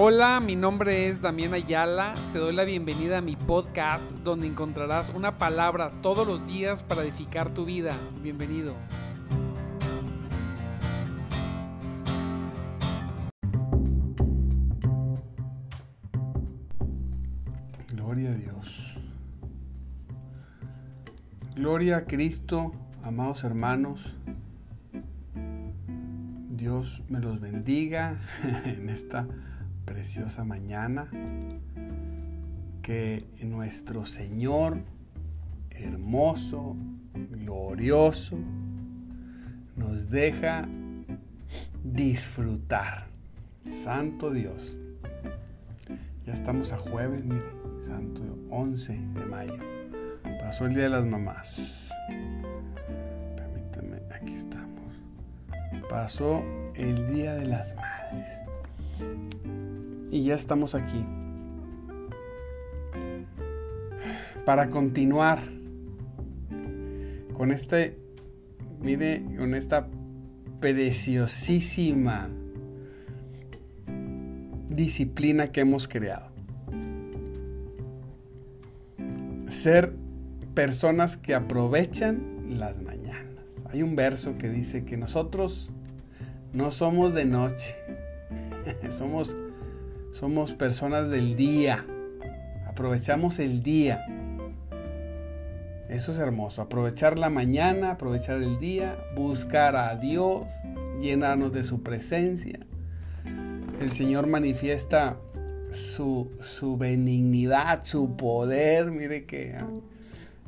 Hola, mi nombre es Damián Ayala. Te doy la bienvenida a mi podcast donde encontrarás una palabra todos los días para edificar tu vida. Bienvenido. Gloria a Dios. Gloria a Cristo, amados hermanos. Dios me los bendiga en esta preciosa mañana. Que nuestro Señor, hermoso, glorioso, nos deja disfrutar. Santo Dios. Ya estamos a jueves, mire, santo 11 de mayo. Pasó el Día de las Mamás. Permítame, aquí estamos. Pasó el Día de las Madres. Y ya estamos aquí. Para continuar con este, mire, con esta preciosísima disciplina que hemos creado. Ser personas que aprovechan las mañanas. Hay un verso que dice que nosotros no somos de noche, somos, somos personas del día, aprovechamos el día. Eso es hermoso, aprovechar la mañana, aprovechar el día, buscar a Dios, llenarnos de su presencia. El Señor manifiesta su, su benignidad, su poder. Mire que ah,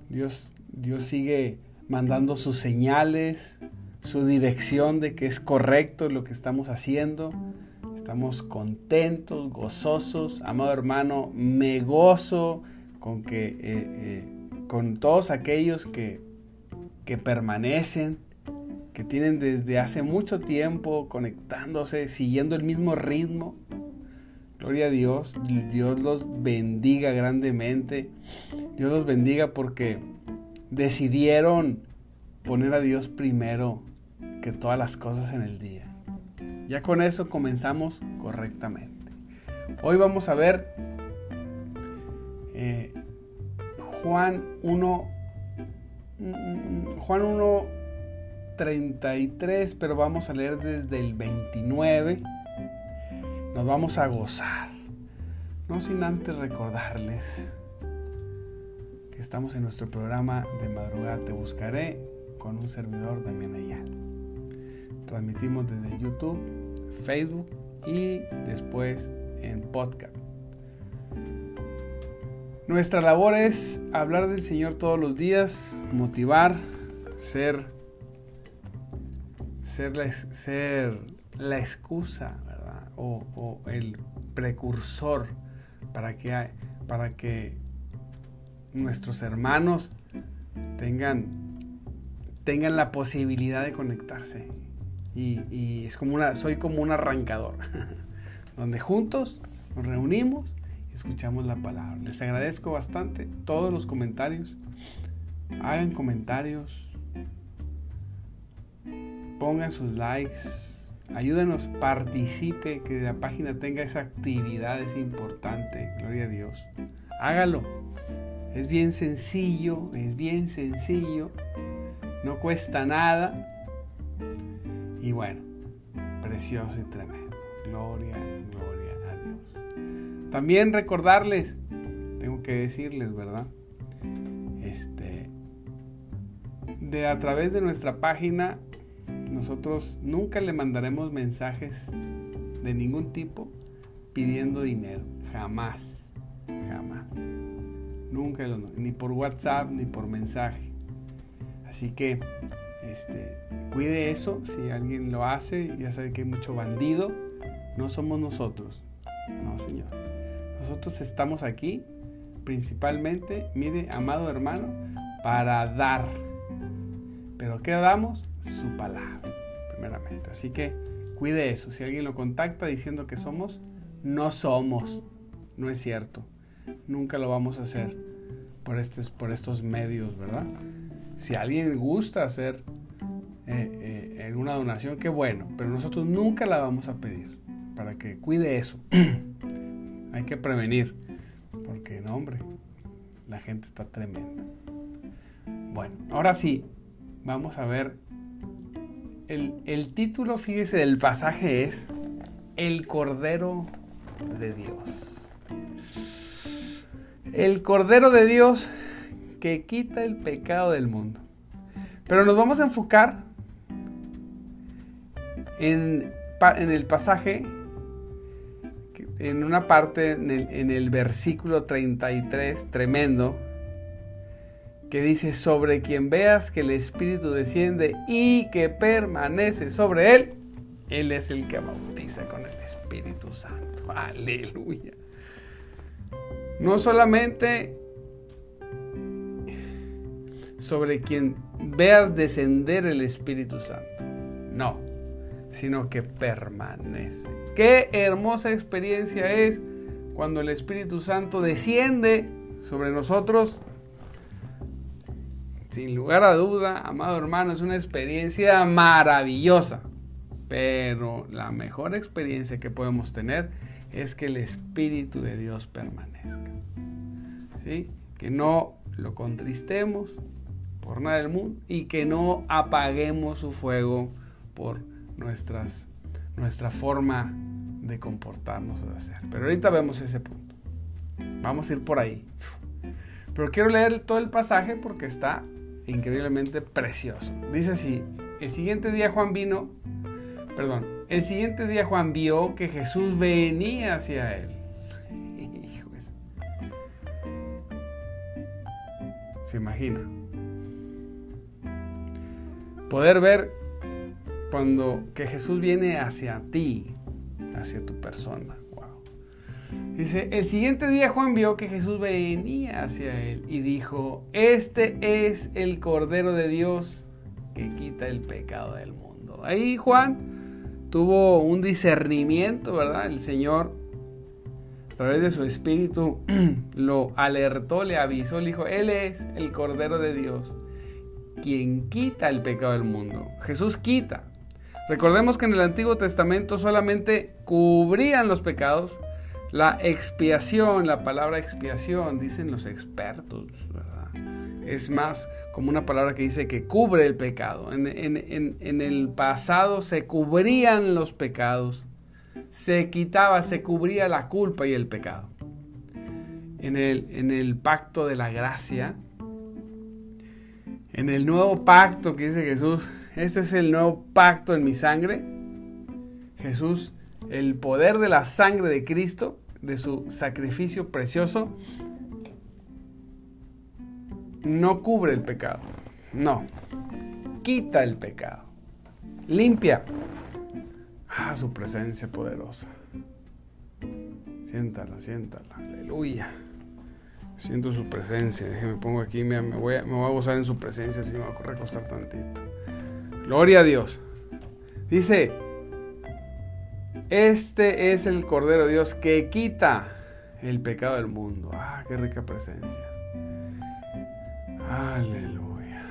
Dios, Dios sigue mandando sus señales, su dirección de que es correcto lo que estamos haciendo. Estamos contentos, gozosos. Amado hermano, me gozo con que eh, eh, con todos aquellos que, que permanecen, que tienen desde hace mucho tiempo conectándose, siguiendo el mismo ritmo. Gloria a Dios, Dios los bendiga grandemente. Dios los bendiga porque decidieron poner a Dios primero que todas las cosas en el día. Ya con eso comenzamos correctamente. Hoy vamos a ver eh, Juan 1, Juan 1, 33, pero vamos a leer desde el 29. Nos vamos a gozar. No sin antes recordarles que estamos en nuestro programa de madrugada Te Buscaré con un servidor Damián Ayala. Transmitimos desde YouTube, Facebook y después en podcast. Nuestra labor es hablar del Señor todos los días, motivar, ser, ser, la, excusa. O, o, el precursor para que, para que nuestros hermanos tengan, tengan la posibilidad de conectarse. Y, y es como una, soy como un arrancador, donde juntos nos reunimos escuchamos la palabra. Les agradezco bastante todos los comentarios. Hagan comentarios. Pongan sus likes. Ayúdenos, participe, que la página tenga esa actividad, es importante. Gloria a Dios. Hágalo. Es bien sencillo, es bien sencillo. No cuesta nada. Y bueno, precioso y tremendo. Gloria, gloria a Dios. También recordarles, tengo que decirles, ¿verdad? Este, de a través de nuestra página, nosotros nunca le mandaremos mensajes de ningún tipo pidiendo dinero, jamás, jamás. Nunca, ni por WhatsApp ni por mensaje. Así que, este, cuide eso. Si alguien lo hace, ya sabe que hay mucho bandido. No somos nosotros. No, Señor. Nosotros estamos aquí principalmente, mire, amado hermano, para dar. Pero ¿qué damos? Su palabra, primeramente. Así que cuide eso. Si alguien lo contacta diciendo que somos, no somos. No es cierto. Nunca lo vamos a hacer por estos, por estos medios, ¿verdad? Si alguien gusta hacer eh, eh, una donación, qué bueno. Pero nosotros nunca la vamos a pedir para que cuide eso. Hay que prevenir, porque no, hombre, la gente está tremenda. Bueno, ahora sí, vamos a ver. El, el título, fíjese, del pasaje es El Cordero de Dios. El Cordero de Dios que quita el pecado del mundo. Pero nos vamos a enfocar en, el pasaje, en una parte, en el, en el versículo 33, tremendo, que dice, sobre quien veas que el Espíritu desciende y que permanece sobre él, Él es el que bautiza con el Espíritu Santo. Aleluya. No solamente sobre quien veas descender el Espíritu Santo. No, sino que permanece. Qué hermosa experiencia es cuando el Espíritu Santo desciende sobre nosotros. Sin lugar a duda, amado hermano, es una experiencia maravillosa. Pero la mejor experiencia que podemos tener es que el Espíritu de Dios permanezca. ¿Sí? Que no lo contristemos, nada del mundo y que no apaguemos su fuego por nuestras, nuestra forma de comportarnos o de hacer. Pero ahorita vemos ese punto. Vamos a ir por ahí. Pero quiero leer todo el pasaje porque está increíblemente precioso. Dice así, el siguiente día Juan vino, perdón, el siguiente día Juan vio que Jesús venía hacia él. Se imagina poder ver cuando que Jesús viene hacia ti, hacia tu persona. Dice, el siguiente día Juan vio que Jesús venía hacia él y dijo, este es el Cordero de Dios que quita el pecado del mundo. Ahí Juan tuvo un discernimiento, ¿verdad? El Señor, a través de su espíritu, lo alertó, le avisó, le dijo, Él es el Cordero de Dios quien quita el pecado del mundo. Jesús quita. Recordemos que en el Antiguo Testamento solamente cubrían los pecados. La expiación, la palabra expiación, dicen los expertos, es más como una palabra que dice que cubre el pecado. En, el pasado se cubrían los pecados, se quitaba, se cubría la culpa y el pecado. En el pacto de la gracia, en el nuevo pacto que dice Jesús, este es el nuevo pacto en mi sangre. Jesús, el poder de la sangre de Cristo, de su sacrificio precioso, no cubre el pecado. No, quita el pecado. Limpia. Ah, su presencia poderosa. Siéntala, siéntala. Aleluya. Siento su presencia. Déjeme pongo aquí, me, voy a, me voy a gozar en su presencia, así me voy a recostar tantito. Gloria a Dios. Dice, este es el Cordero de Dios que quita el pecado del mundo. Ah, qué rica presencia. Aleluya.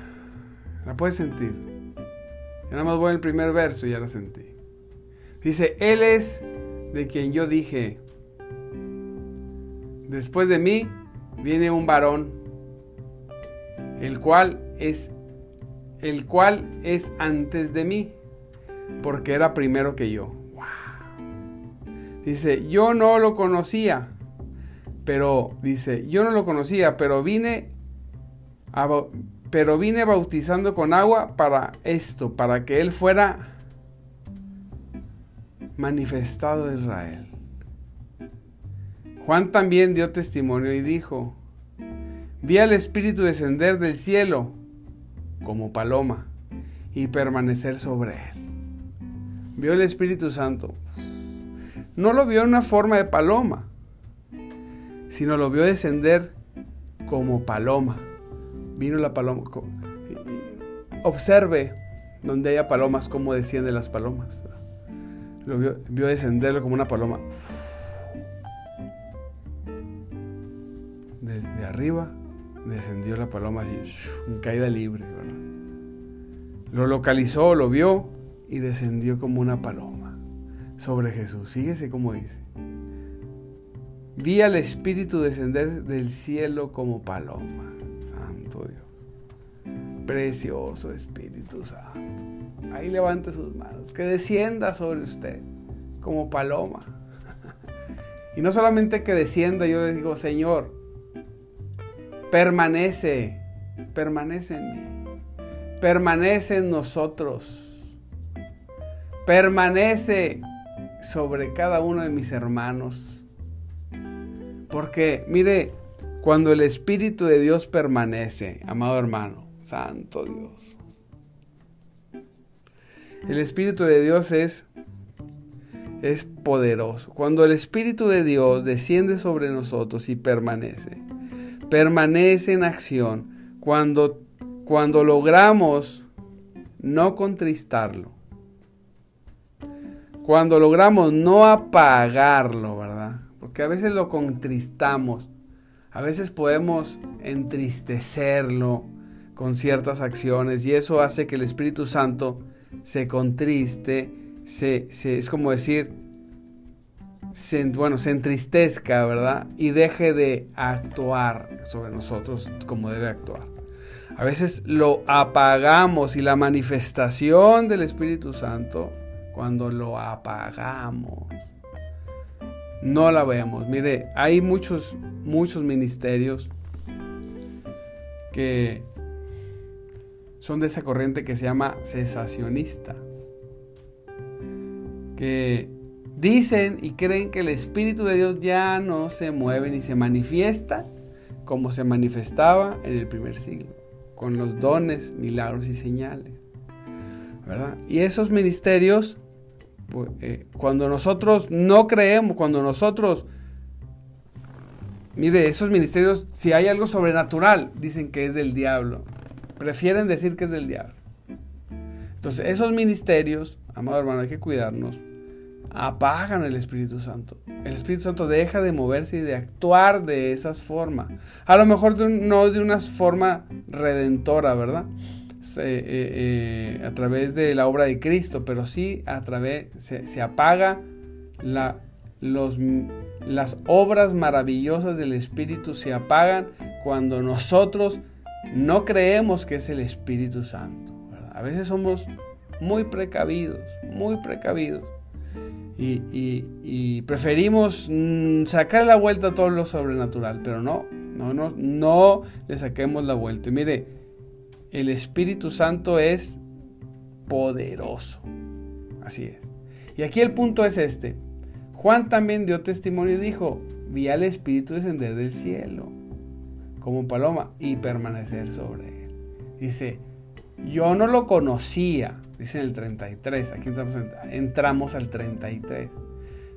¿La puedes sentir? Ya nada más voy al primer verso y ya la sentí. Dice, Él es de quien yo dije, después de mí viene un varón, el cual es el cual es antes de mí, porque era primero que yo. Dice, yo no lo conocía, pero dice, yo no lo conocía, pero vine pero vine bautizando con agua para esto, para que él fuera manifestado a Israel. Juan también dio testimonio y dijo, vi al Espíritu descender del cielo como paloma y permanecer sobre él. Vio el Espíritu Santo. No lo vio en una forma de paloma, sino lo vio descender como paloma. Vino la paloma. Observe donde haya palomas, cómo descienden las palomas. Lo vio, vio descenderlo como una paloma. Descendió la paloma así, en caída libre. Lo localizó, lo vio y descendió como una paloma. sobre Jesús. Fíjese cómo dice. Vi al Espíritu descender del cielo como paloma. Santo Dios. Precioso Espíritu Santo. Ahí levante sus manos. Que descienda sobre usted como paloma. Y no solamente que descienda, yo digo, Señor, permanece, permanece en mí, permanece en nosotros, permanece sobre cada uno de mis hermanos. Porque, mire, cuando el Espíritu de Dios permanece, amado hermano, Santo Dios, el Espíritu de Dios es es poderoso. Cuando el Espíritu de Dios desciende sobre nosotros y permanece, permanece en acción, cuando, cuando logramos no contristarlo, cuando logramos no apagarlo, ¿verdad? Porque a veces lo contristamos, a veces podemos entristecerlo con ciertas acciones y eso hace que el Espíritu Santo se contriste se, es como decir, se, bueno, se entristezca, ¿verdad? Y deje de actuar sobre nosotros como debe actuar. A veces lo apagamos y la manifestación del Espíritu Santo, cuando lo apagamos, no la vemos. Mire, hay muchos, muchos ministerios que son de esa corriente que se llama cesacionista que dicen y creen que el Espíritu de Dios ya no se mueve ni se manifiesta como se manifestaba en el primer siglo, con los dones, milagros y señales. ¿verdad? Y esos ministerios, pues, eh, cuando nosotros no creemos, cuando nosotros, mire, esos ministerios, si hay algo sobrenatural, dicen que es del diablo. Prefieren decir que es del diablo. Entonces, esos ministerios, amado hermano, hay que cuidarnos apagan el Espíritu Santo. El Espíritu Santo deja de moverse y de actuar de esas formas. A lo mejor no de una forma redentora, ¿verdad? Eh, eh, a través de la obra de Cristo, pero sí a través, se, apaga la, las obras maravillosas del Espíritu, se apagan cuando nosotros no creemos que es el Espíritu Santo. A veces somos muy precavidos, muy precavidos y, preferimos mm, sacar la vuelta a todo lo sobrenatural, pero no, no, no, no le saquemos la vuelta. Y mire, el Espíritu Santo es poderoso. Así es. Y aquí el punto es este. Juan también dio testimonio y dijo, vi al Espíritu descender del cielo como paloma y permanecer sobre él. Dice, yo no lo conocía, dice el 33, aquí entramos, al 33.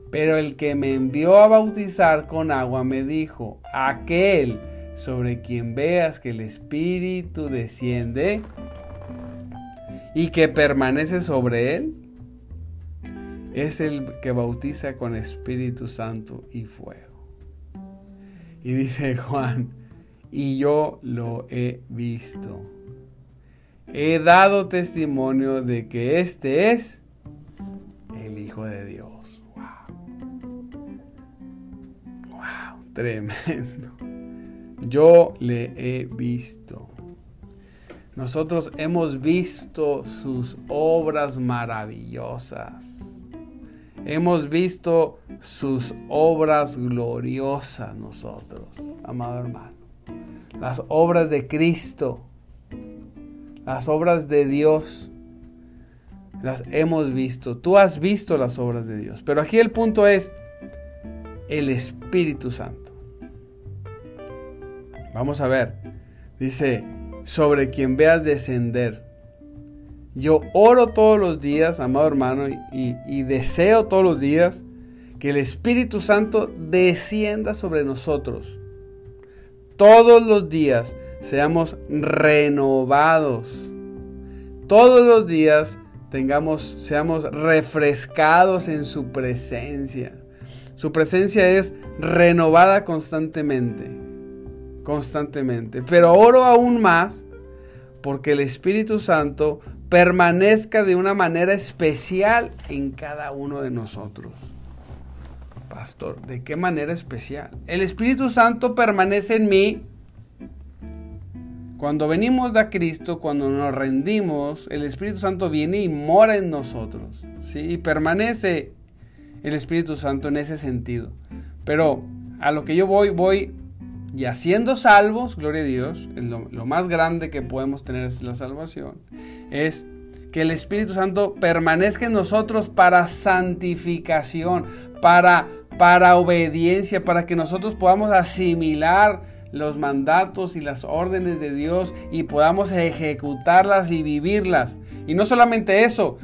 Pero el que me envió a bautizar con agua me dijo, aquel sobre quien veas que el Espíritu desciende y que permanece sobre él, es el que bautiza con Espíritu Santo y fuego. Y dice Juan, y yo lo he visto he dado testimonio de que este es el Hijo de Dios. Wow. Wow, tremendo. Yo le he visto. Nosotros hemos visto sus obras maravillosas. Hemos visto sus obras gloriosas nosotros, amado hermano. Las obras de Cristo las obras de Dios las hemos visto. Tú has visto las obras de Dios. Pero aquí el punto es el Espíritu Santo. Vamos a ver. Dice, sobre quien veas descender. Yo oro todos los días, amado hermano, y, y deseo todos los días que el Espíritu Santo descienda sobre nosotros. Todos los días seamos renovados. Todos los días tengamos, seamos refrescados en su presencia. Su presencia es renovada constantemente, constantemente. Pero oro aún más porque el Espíritu Santo permanezca de una manera especial en cada uno de nosotros. Pastor, ¿de qué manera especial? El Espíritu Santo permanece en mí. Cuando venimos a Cristo, cuando nos rendimos, el Espíritu Santo viene y mora en nosotros. ¿sí? Y permanece el Espíritu Santo en ese sentido. Pero a lo que yo voy, voy y haciendo salvos, gloria a Dios, lo, lo más grande que podemos tener es la salvación, es que el Espíritu Santo permanezca en nosotros para santificación, para, para obediencia, para que nosotros podamos asimilar los mandatos y las órdenes de Dios y podamos ejecutarlas y vivirlas. Y no solamente eso,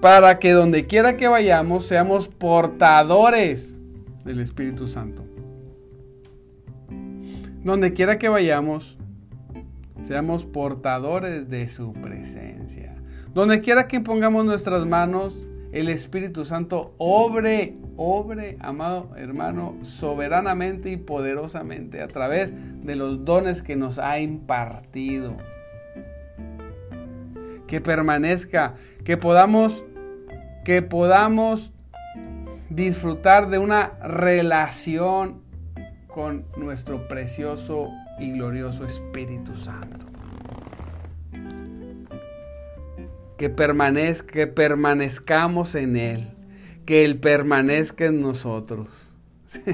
para que donde quiera que vayamos seamos portadores del Espíritu Santo. Donde quiera que vayamos, seamos portadores de su presencia. Donde quiera que pongamos nuestras manos, el Espíritu Santo obre, obre, amado hermano, soberanamente y poderosamente a través de los dones que nos ha impartido. Que permanezca, que podamos, que podamos disfrutar de una relación con nuestro precioso y glorioso Espíritu Santo. Que, permanezca, que permanezcamos en Él, que Él permanezca en nosotros.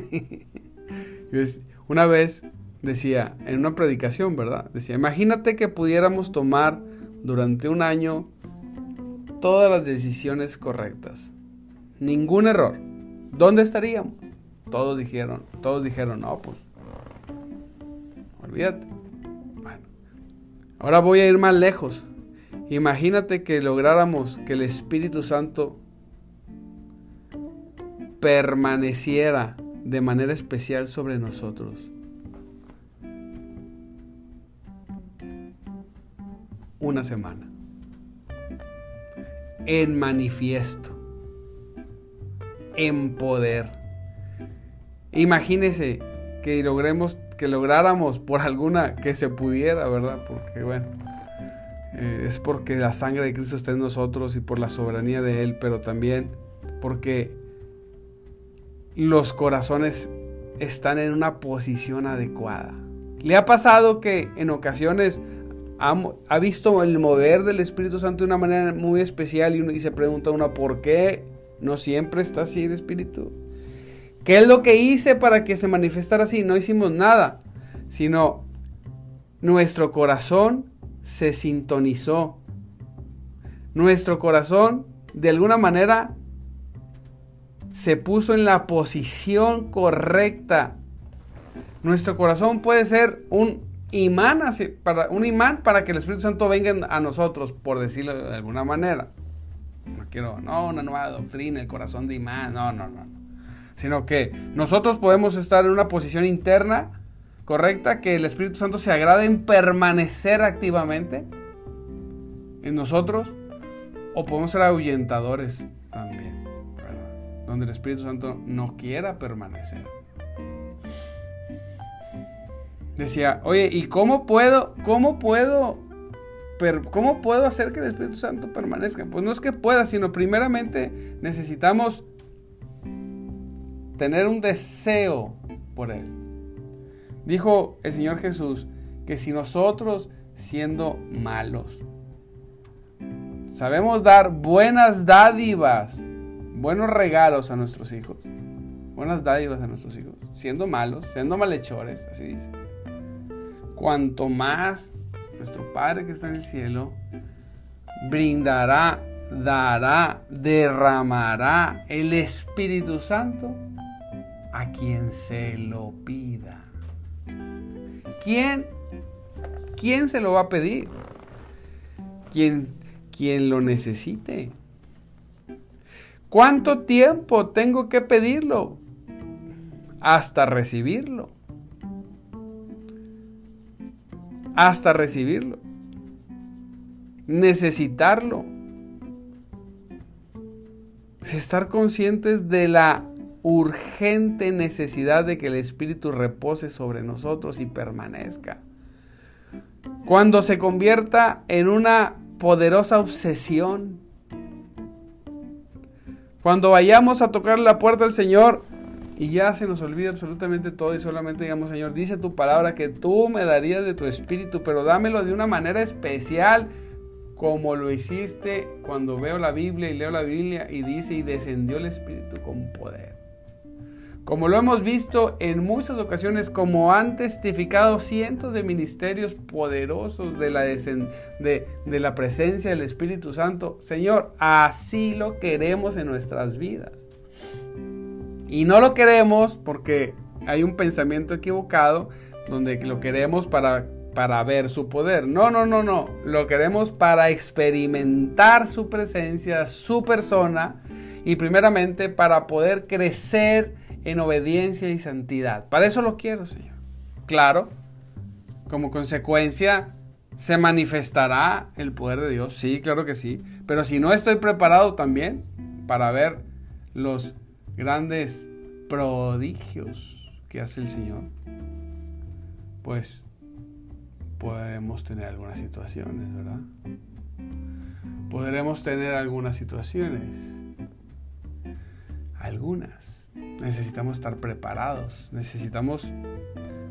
Una vez decía, en una predicación, ¿verdad? Decía, imagínate que pudiéramos tomar durante un año todas las decisiones correctas. Ningún error. ¿Dónde estaríamos? Todos dijeron, todos dijeron, no, pues, olvídate. Bueno, ahora voy a ir más lejos. Imagínate que lográramos que el Espíritu Santo permaneciera de manera especial sobre nosotros. Una semana. En manifiesto. En poder Imagínese que logremos, que lográramos por alguna que se pudiera, ¿verdad? Porque bueno, eh, es porque la sangre de Cristo está en nosotros y por la soberanía de Él, pero también porque los corazones están en una posición adecuada. ¿Le ha pasado que en ocasiones ha, visto el mover del Espíritu Santo de una manera muy especial y, y se pregunta uno, ¿por qué no siempre está así el Espíritu? ¿Qué es lo que hice para que se manifestara así? No hicimos nada, sino nuestro corazón se sintonizó. Nuestro corazón, de alguna manera, se puso en la posición correcta. Nuestro corazón puede ser un imán, para, un imán para que el Espíritu Santo venga a nosotros, por decirlo de alguna manera. No quiero, no, una nueva doctrina, el corazón de imán, no, no, no sino que nosotros podemos estar en una posición interna correcta, que el Espíritu Santo se agrade en permanecer activamente en nosotros, o podemos ser ahuyentadores también, donde el Espíritu Santo no quiera permanecer. Decía, oye, ¿y cómo puedo, cómo puedo, cómo puedo hacer que el Espíritu Santo permanezca? Pues no es que pueda, sino primeramente necesitamos tener un deseo por Él. Dijo el Señor Jesús que si nosotros siendo malos sabemos dar buenas dádivas, buenos regalos a nuestros hijos, buenas dádivas a nuestros hijos, siendo malos, siendo malhechores, así dice. Cuanto más nuestro Padre que está en el cielo brindará, dará, derramará el Espíritu Santo a quien se lo pida. ¿Quién? ¿Quién se lo va a pedir? Quien lo necesite. ¿Cuánto tiempo tengo que pedirlo? Hasta recibirlo. Hasta recibirlo. Necesitarlo. Estar conscientes de la urgente necesidad de que el Espíritu repose sobre nosotros y permanezca. Cuando se convierta en una poderosa obsesión. Cuando vayamos a tocar la puerta del Señor y ya se nos olvida absolutamente todo y solamente digamos, Señor, dice tu palabra que tú me darías de tu espíritu, pero dámelo de una manera especial como lo hiciste cuando veo la Biblia y leo la Biblia y dice y descendió el espíritu con poder. Como lo hemos visto en muchas ocasiones, como han testificado cientos de ministerios poderosos de la, de, la presencia del Espíritu Santo, Señor, así lo queremos en nuestras vidas. Y no lo queremos porque hay un pensamiento equivocado donde lo queremos para, para ver su poder. No, no, no, no. Lo queremos para experimentar su presencia, su persona y primeramente para poder crecer en obediencia y santidad. Para eso lo quiero, Señor. Claro, como consecuencia se manifestará el poder de Dios, sí, claro que sí, pero si no estoy preparado también para ver los grandes prodigios que hace el Señor, pues podremos tener algunas situaciones, ¿verdad? Podremos tener algunas situaciones. Algunas necesitamos estar preparados, necesitamos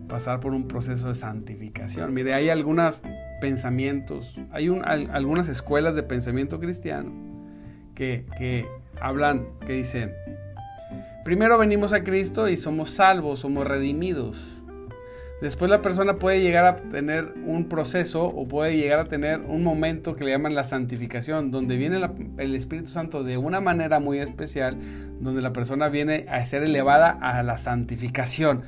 pasar por un proceso de santificación. Mire, hay algunos pensamientos, hay algunas escuelas de pensamiento cristiano que, que hablan, que dicen, primero venimos a Cristo y somos salvos, somos redimidos. Después la persona puede llegar a tener un proceso o puede llegar a tener un momento que le llaman la santificación, donde viene el Espíritu Santo de una manera muy especial, donde la persona viene a ser elevada a la santificación.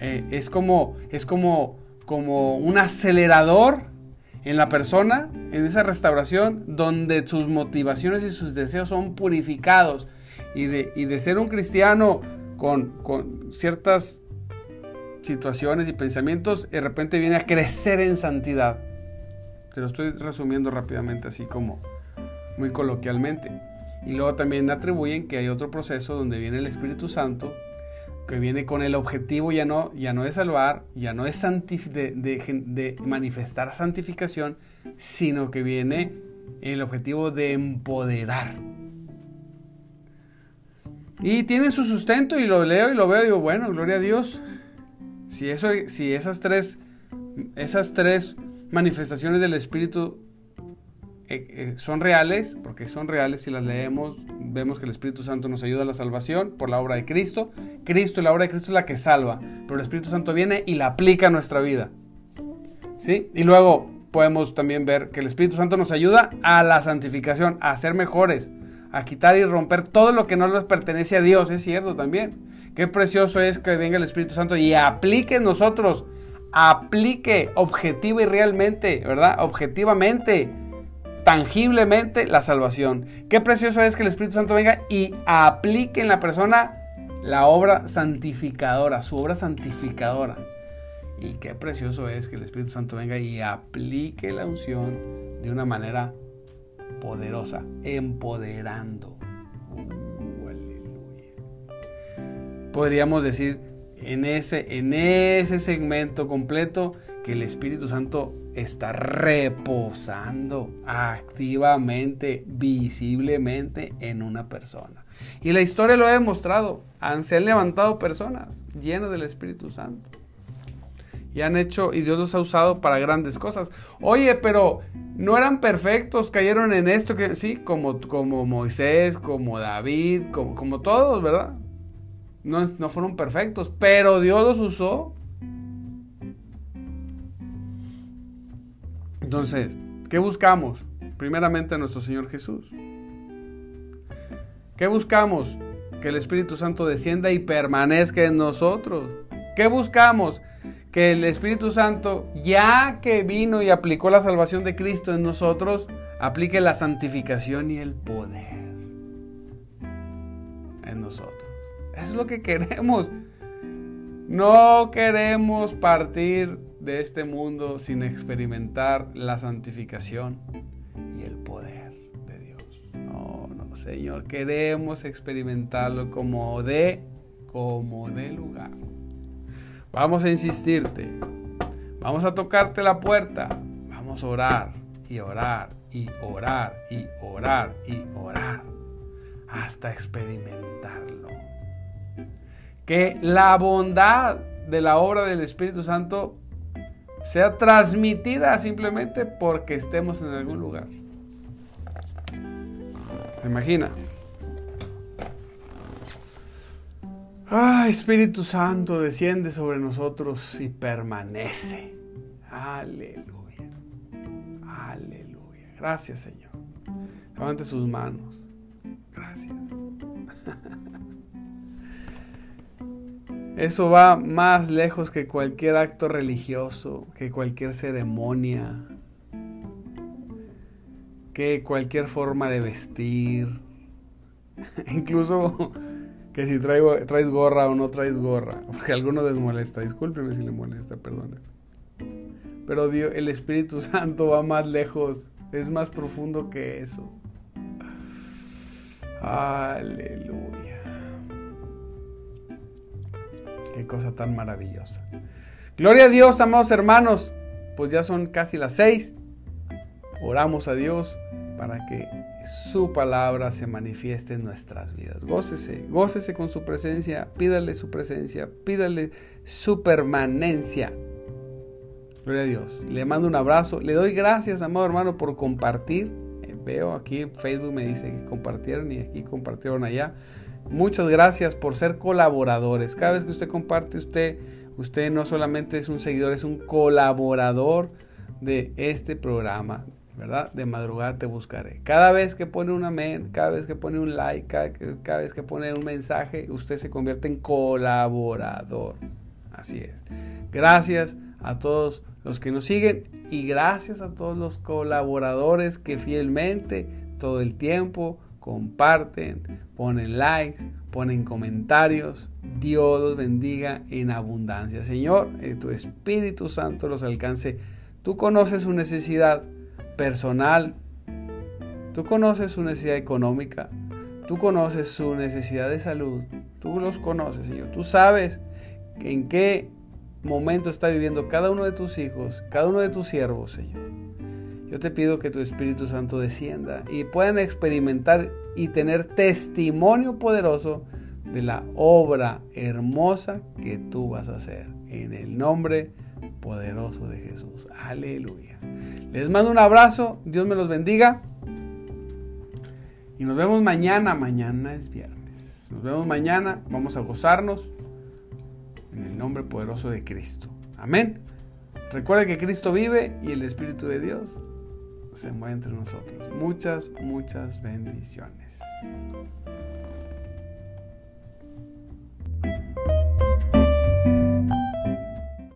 Eh, es como, es como, como un acelerador en la persona, en esa restauración, donde sus motivaciones y sus deseos son purificados. Y de, y de ser un cristiano con, con ciertas situaciones y pensamientos, de repente viene a crecer en santidad. Te lo estoy resumiendo rápidamente, así como muy coloquialmente. Y luego también atribuyen que hay otro proceso donde viene el Espíritu Santo, que viene con el objetivo ya no, ya no de salvar, ya no es de, de, de manifestar santificación, sino que viene el objetivo de empoderar. Y tiene su sustento y lo leo y lo veo y digo, bueno, gloria a Dios, si, eso, si esas, tres, esas tres manifestaciones del Espíritu eh, eh, son reales, porque son reales si las leemos, vemos que el Espíritu Santo nos ayuda a la salvación por la obra de Cristo. Cristo la obra de Cristo es la que salva, pero el Espíritu Santo viene y la aplica a nuestra vida. ¿Sí? Y luego podemos también ver que el Espíritu Santo nos ayuda a la santificación, a ser mejores, a quitar y romper todo lo que no les pertenece a Dios, es cierto también. Qué precioso es que venga el Espíritu Santo y aplique nosotros, aplique objetivo y realmente, ¿verdad? Objetivamente, tangiblemente la salvación. Qué precioso es que el Espíritu Santo venga y aplique en la persona la obra santificadora, su obra santificadora. Y qué precioso es que el Espíritu Santo venga y aplique la unción de una manera poderosa, empoderando. Podríamos decir en ese, en ese segmento completo que el Espíritu Santo está reposando activamente, visiblemente en una persona. Y la historia lo ha demostrado. Han, se han levantado personas llenas del Espíritu Santo. Y han hecho, y Dios los ha usado para grandes cosas. Oye, pero no eran perfectos, cayeron en esto, que sí, como, como Moisés, como David, como, como todos, ¿verdad? No, fueron perfectos, pero Dios los usó. Entonces, ¿qué buscamos? Primeramente a nuestro Señor Jesús. ¿Qué buscamos? Que el Espíritu Santo descienda y permanezca en nosotros. ¿Qué buscamos? Que el Espíritu Santo, ya que vino y aplicó la salvación de Cristo en nosotros, aplique la santificación y el poder Eso es lo que queremos. No queremos partir de este mundo sin experimentar la santificación y el poder de Dios. No, no, Señor, queremos experimentarlo como de como de lugar. Vamos a insistirte. Vamos a tocarte la puerta. Vamos a orar y orar y orar y orar y orar hasta experimentarlo. Que la bondad de la obra del Espíritu Santo sea transmitida simplemente porque estemos en algún lugar. ¿Se imagina? Ah, Espíritu Santo desciende sobre nosotros y permanece. Aleluya. Aleluya. Gracias, Señor. Levante sus manos. Gracias. Eso va más lejos que cualquier acto religioso, que cualquier ceremonia, que cualquier forma de vestir. Incluso que si traes gorra o no traes gorra. Porque a alguno les molesta. Discúlpeme si le molesta, perdón. Pero Dios, el Espíritu Santo va más lejos. Es más profundo que eso. Aleluya. Qué cosa tan maravillosa. Gloria a Dios, amados hermanos. Pues ya son casi las seis. Oramos a Dios para que su palabra se manifieste en nuestras vidas. Gócese, gócese con su presencia, pídale su presencia, pídale su permanencia. Gloria a Dios. Le mando un abrazo. Le doy gracias, amado hermano, por compartir. Eh, veo aquí Facebook me dice que compartieron y aquí compartieron allá. Muchas gracias por ser colaboradores. Cada vez que usted comparte, usted, usted no solamente es un seguidor, es un colaborador de este programa, ¿verdad? De madrugada te buscaré. Cada vez que pone un amén, cada vez que pone un like, cada, vez que pone un mensaje, usted se convierte en colaborador. Así es. Gracias a todos los que nos siguen y gracias a todos los colaboradores que fielmente todo el tiempo comparten, ponen likes, ponen comentarios. Dios los bendiga en abundancia. Señor, eh, tu Espíritu Santo los alcance. Tú conoces su necesidad personal. Tú conoces su necesidad económica. Tú conoces su necesidad de salud. Tú los conoces, Señor. Tú sabes en qué momento está viviendo cada uno de tus hijos, cada uno de tus siervos, Señor. Yo te pido que tu Espíritu Santo descienda y puedan experimentar y tener testimonio poderoso de la obra hermosa que tú vas a hacer. En el nombre poderoso de Jesús. Aleluya. Les mando un abrazo. Dios me los bendiga. Y nos vemos mañana. Mañana es viernes. Nos vemos mañana. Vamos a gozarnos en el nombre poderoso de Cristo. Amén. Recuerda que Cristo vive y el Espíritu de Dios se mueve entre nosotros. Muchas, muchas bendiciones.